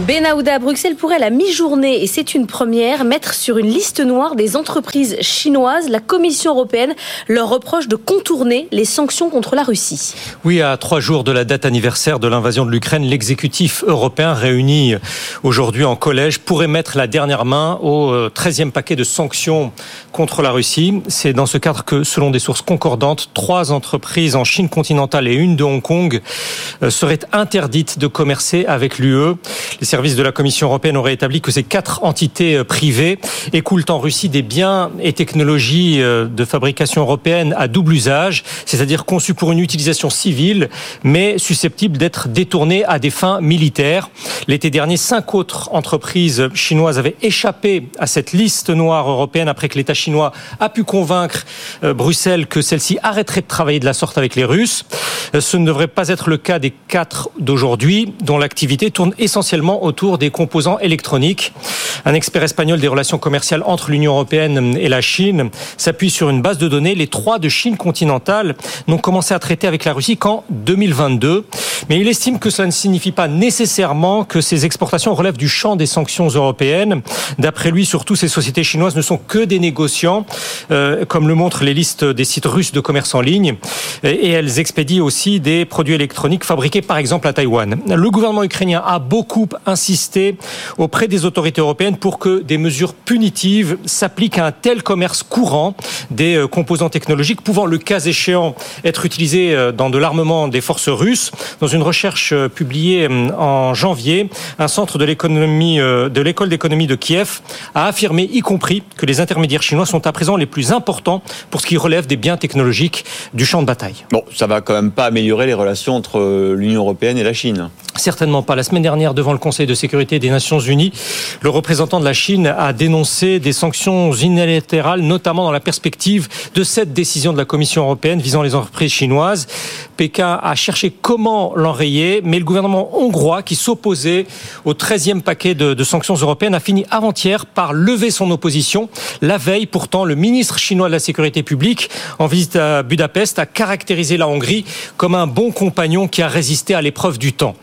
Ben Aouda à Bruxelles pourrait la mi-journée, et c'est une première, mettre sur une liste noire des entreprises chinoises. La Commission européenne leur reproche de contourner les sanctions contre la Russie. Oui, à trois jours de la date anniversaire de l'invasion de l'Ukraine, l'exécutif européen réuni aujourd'hui en collège pourrait mettre la dernière main au 13e paquet de sanctions contre la Russie. C'est dans ce cadre que, selon des sources concordantes, trois entreprises en Chine continentale et une de Hong Kong euh, seraient interdites de commercer avec l'UE. Les services de la Commission européenne auraient établi que ces quatre entités euh, privées écoulent en Russie des biens et technologies euh, de fabrication européenne à double usage, c'est-à-dire conçus pour une utilisation civile, mais susceptibles d'être détournés à des fins militaires. L'été dernier, cinq autres entreprises chinoises avaient échappé à cette liste noire européenne après que l'État chinois a pu convaincre euh, Bruxelles que celle-ci arrêterait de travailler de la sorte avec les Russes. Ce ne devrait pas être le cas des quatre d'aujourd'hui, dont l'activité tourne essentiellement autour des composants électroniques. Un expert espagnol des relations commerciales entre l'Union européenne et la Chine s'appuie sur une base de données. Les trois de Chine continentale n'ont commencé à traiter avec la Russie qu'en 2022. Mais il estime que cela ne signifie pas nécessairement que ces exportations relèvent du champ des sanctions européennes. D'après lui, surtout, ces sociétés chinoises ne sont que des négociants, euh, comme le montrent les listes des sites russes de commerce en ligne. Et elles expédient aussi des produits électroniques fabriqués, par exemple, à Taïwan. Le gouvernement ukrainien a beaucoup insisté auprès des autorités européennes pour que des mesures punitives s'appliquent à un tel commerce courant des euh, composants technologiques pouvant, le cas échéant, être utilisés euh, dans de l'armement des forces russes. Dans une recherche euh, publiée en janvier, un centre de l'économie de l'école d'économie de Kiev a affirmé, y compris, que les intermédiaires chinois sont à présent les plus importants pour ce qui relève des biens technologiques du champ de bataille. Bon, ça va quand même pas améliorer les relations entre l'Union européenne et la Chine. Certainement pas. La semaine dernière, devant le Conseil de sécurité des Nations Unies, le représentant de la Chine a dénoncé des sanctions unilatérales, notamment dans la perspective de cette décision de la Commission européenne visant les entreprises chinoises. Pékin a cherché comment l'enrayer, mais le gouvernement hongrois, qui s'opposait au 13e paquet de, de sanctions européennes, a fini avant-hier par lever son opposition. La veille, pourtant, le ministre chinois de la Sécurité publique, en visite à Budapest, a caractérisé la Hongrie comme un bon compagnon qui a résisté à l'épreuve du temps.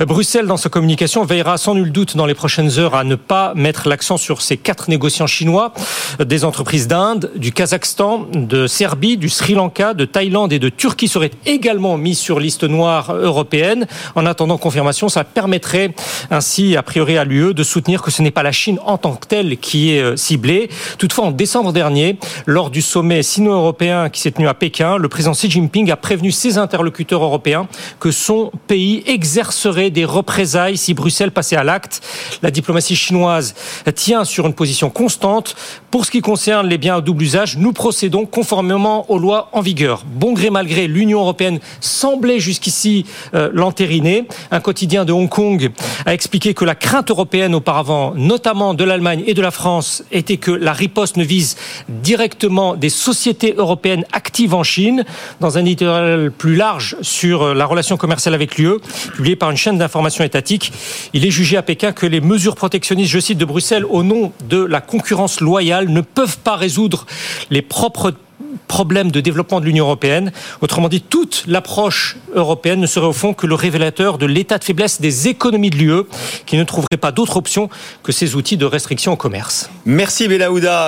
Bruxelles, dans sa communication, veillera sans nul doute dans les prochaines heures à ne pas mettre l'accent sur ces quatre négociants chinois, des entreprises d'Inde, du Kazakhstan, de Serbie, du Sri Lanka, de Thaïlande et de Turquie seraient également mis sur liste noire européenne. En attendant confirmation, ça permettrait ainsi, a priori à l'UE, de soutenir que ce n'est pas la Chine en tant que telle qui est euh, ciblée. Toutefois, en décembre dernier, lors du sommet sino-européen qui s'est tenu à Pékin, le président Xi Jinping a prévenu ses interlocuteurs européens que son pays exercerait des représailles si Bruxelles passait à l'acte. La diplomatie chinoise tient sur une position constante. Pour ce qui concerne les biens à double usage, nous procédons conformément aux lois en vigueur. Bon gré mal gré, l'Union européenne semblait jusqu'ici euh, l'entériner. Un quotidien de Hong Kong a expliqué que la crainte européenne auparavant, notamment de l'Allemagne et de la France, était que la riposte ne vise directement des sociétés européennes actives en Chine. Dans un éditorial plus large sur euh, la relation commerciale avec l'UE, publié par une chaîne d'information étatique, il est jugé à Pékin que les mesures protectionnistes, je cite, de Bruxelles au nom de la concurrence loyale ne peuvent pas résoudre les propres problèmes de développement de l'Union européenne. Autrement dit, toute l'approche européenne ne serait au fond que le révélateur de l'état de faiblesse des économies de l'UE, qui ne trouveraient pas d'autre option que ces outils de restriction au commerce. Merci Belaouda.